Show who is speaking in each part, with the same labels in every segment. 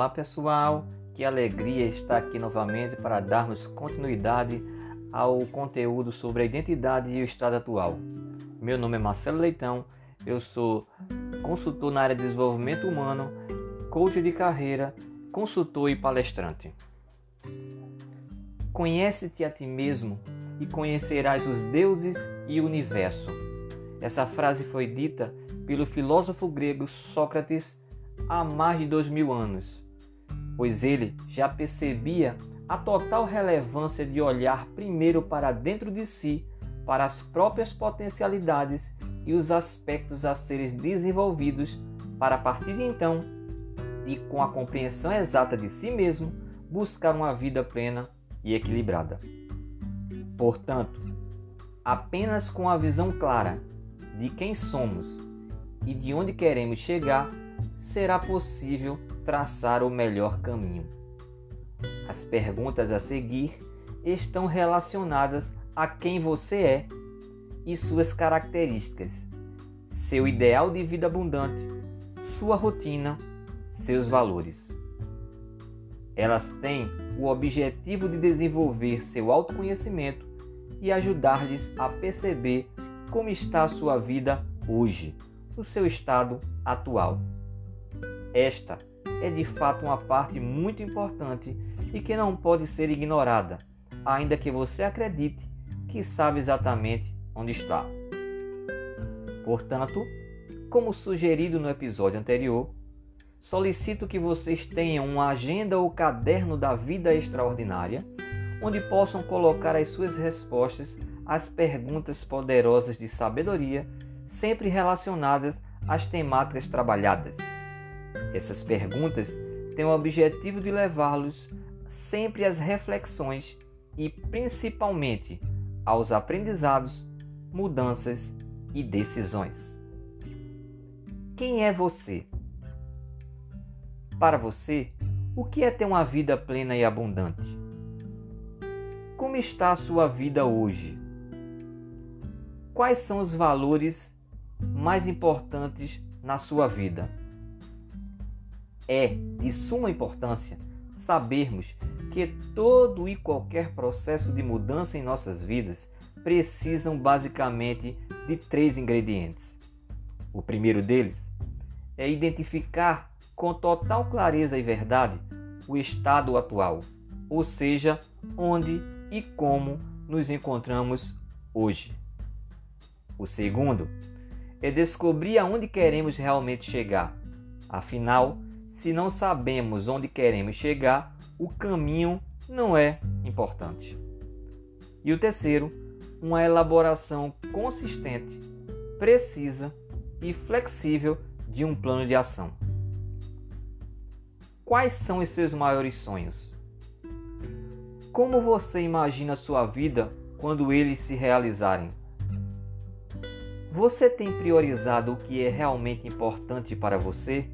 Speaker 1: Olá pessoal, que alegria estar aqui novamente para darmos continuidade ao conteúdo sobre a identidade e o estado atual. Meu nome é Marcelo Leitão, eu sou consultor na área de desenvolvimento humano, coach de carreira, consultor e palestrante. Conhece-te a ti mesmo e conhecerás os deuses e o universo. Essa frase foi dita pelo filósofo grego Sócrates há mais de dois mil anos, pois ele já percebia a total relevância de olhar primeiro para dentro de si, para as próprias potencialidades e os aspectos a serem desenvolvidos, para a partir de então, e com a compreensão exata de si mesmo, buscar uma vida plena e equilibrada. Portanto, apenas com a visão clara de quem somos e de onde queremos chegar, será possível traçar o melhor caminho. As perguntas a seguir estão relacionadas a quem você é e suas características, seu ideal de vida abundante, sua rotina, seus valores. Elas têm o objetivo de desenvolver seu autoconhecimento e ajudar-lhes a perceber como está a sua vida hoje, o seu estado atual. Esta é de fato uma parte muito importante e que não pode ser ignorada, ainda que você acredite que sabe exatamente onde está. Portanto, como sugerido no episódio anterior, solicito que vocês tenham uma agenda ou caderno da vida extraordinária, onde possam colocar as suas respostas às perguntas poderosas de sabedoria, sempre relacionadas às temáticas trabalhadas. Essas perguntas têm o objetivo de levá-los sempre às reflexões e principalmente aos aprendizados, mudanças e decisões. Quem é você? Para você, o que é ter uma vida plena e abundante? Como está a sua vida hoje? Quais são os valores mais importantes na sua vida? É de suma importância sabermos que todo e qualquer processo de mudança em nossas vidas precisam basicamente de três ingredientes. O primeiro deles é identificar com total clareza e verdade o estado atual, ou seja, onde e como nos encontramos hoje. O segundo é descobrir aonde queremos realmente chegar. Afinal, se não sabemos onde queremos chegar, o caminho não é importante. E o terceiro, uma elaboração consistente, precisa e flexível de um plano de ação. Quais são os seus maiores sonhos? Como você imagina sua vida quando eles se realizarem? Você tem priorizado o que é realmente importante para você?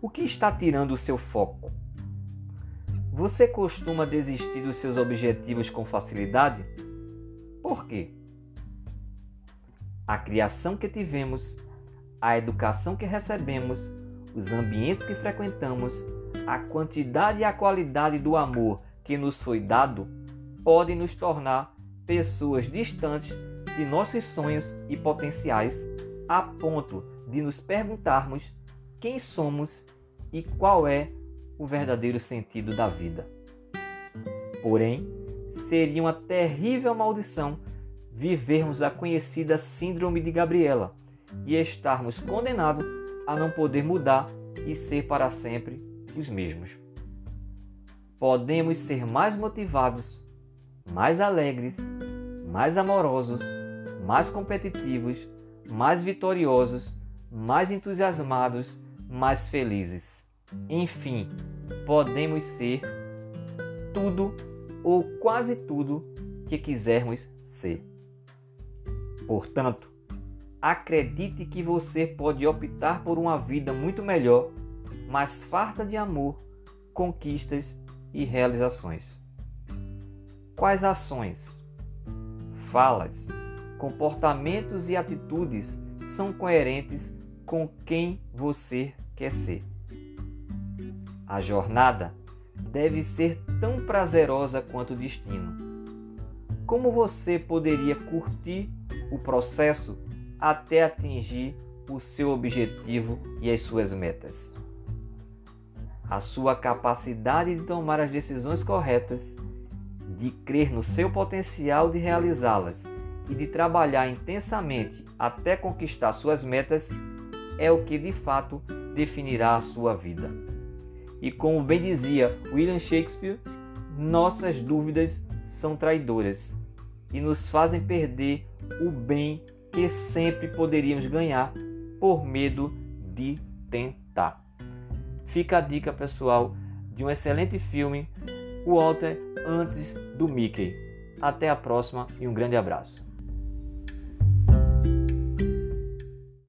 Speaker 1: O que está tirando o seu foco? Você costuma desistir dos seus objetivos com facilidade? Por quê? A criação que tivemos, a educação que recebemos, os ambientes que frequentamos, a quantidade e a qualidade do amor que nos foi dado podem nos tornar pessoas distantes de nossos sonhos e potenciais, a ponto de nos perguntarmos quem somos e qual é o verdadeiro sentido da vida. Porém, seria uma terrível maldição vivermos a conhecida Síndrome de Gabriela e estarmos condenados a não poder mudar e ser para sempre os mesmos. Podemos ser mais motivados, mais alegres, mais amorosos, mais competitivos, mais vitoriosos, mais entusiasmados, mais felizes. Enfim, podemos ser tudo ou quase tudo que quisermos ser. Portanto, Acredite que você pode optar por uma vida muito melhor, mais farta de amor, conquistas e realizações. Quais ações, falas, comportamentos e atitudes são coerentes com quem você quer ser? A jornada deve ser tão prazerosa quanto o destino. Como você poderia curtir o processo até atingir o seu objetivo e as suas metas? A sua capacidade de tomar as decisões corretas, de crer no seu potencial de realizá-las e de trabalhar intensamente até conquistar suas metas é o que de fato definirá a sua vida. E como bem dizia William Shakespeare, nossas dúvidas são traidoras e nos fazem perder o bem que sempre poderíamos ganhar por medo de tentar. Fica a dica pessoal de um excelente filme, Walter antes do Mickey. Até a próxima e um grande abraço.